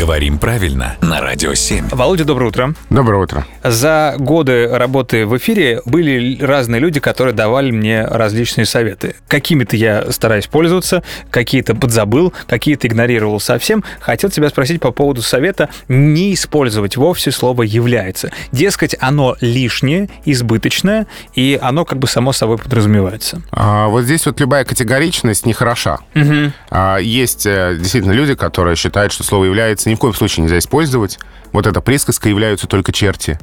Говорим правильно на Радио 7. Володя, доброе утро. Доброе утро. За годы работы в эфире были разные люди, которые давали мне различные советы. Какими-то я стараюсь пользоваться, какие-то подзабыл, какие-то игнорировал совсем. Хотел тебя спросить по поводу совета не использовать вовсе слово «является». Дескать, оно лишнее, избыточное, и оно как бы само собой подразумевается. А, вот здесь вот любая категоричность нехороша. Угу. А, есть э, действительно люди, которые считают, что слово «является» ни в коем случае нельзя использовать. Вот эта присказка «являются только черти».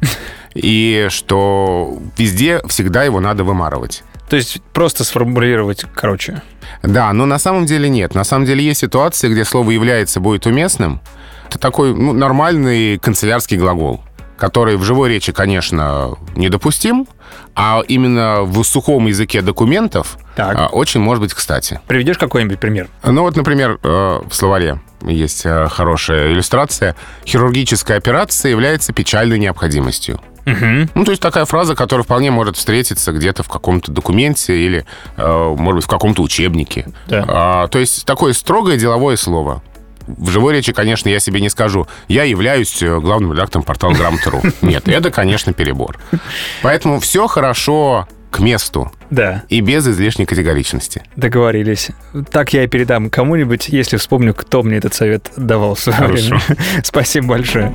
И что везде всегда его надо вымарывать. То есть просто сформулировать короче. Да, но на самом деле нет. На самом деле есть ситуации, где слово «является» будет уместным. Это такой ну, нормальный канцелярский глагол, который в живой речи, конечно, недопустим, а именно в сухом языке документов Так. а, очень может быть кстати. Приведешь какой-нибудь пример? Ну вот, например, э, в словаре есть э, хорошая иллюстрация. Хирургическая операция является печальной необходимостью. Угу. Ну, то есть такая фраза, которая вполне может встретиться где-то в каком-то документе или, э, может быть, в каком-то учебнике. Да. А, то есть такое строгое деловое слово. В живой речи, конечно, я себе не скажу, я являюсь э, главным редактором портала Грамотру. Нет, это, конечно, перебор. Поэтому все хорошо к месту Да, и без излишней категоричности. договорились. Так я и передам кому-нибудь, если вспомню, кто мне этот совет давал в свое Хорошо. время. Спасибо большое.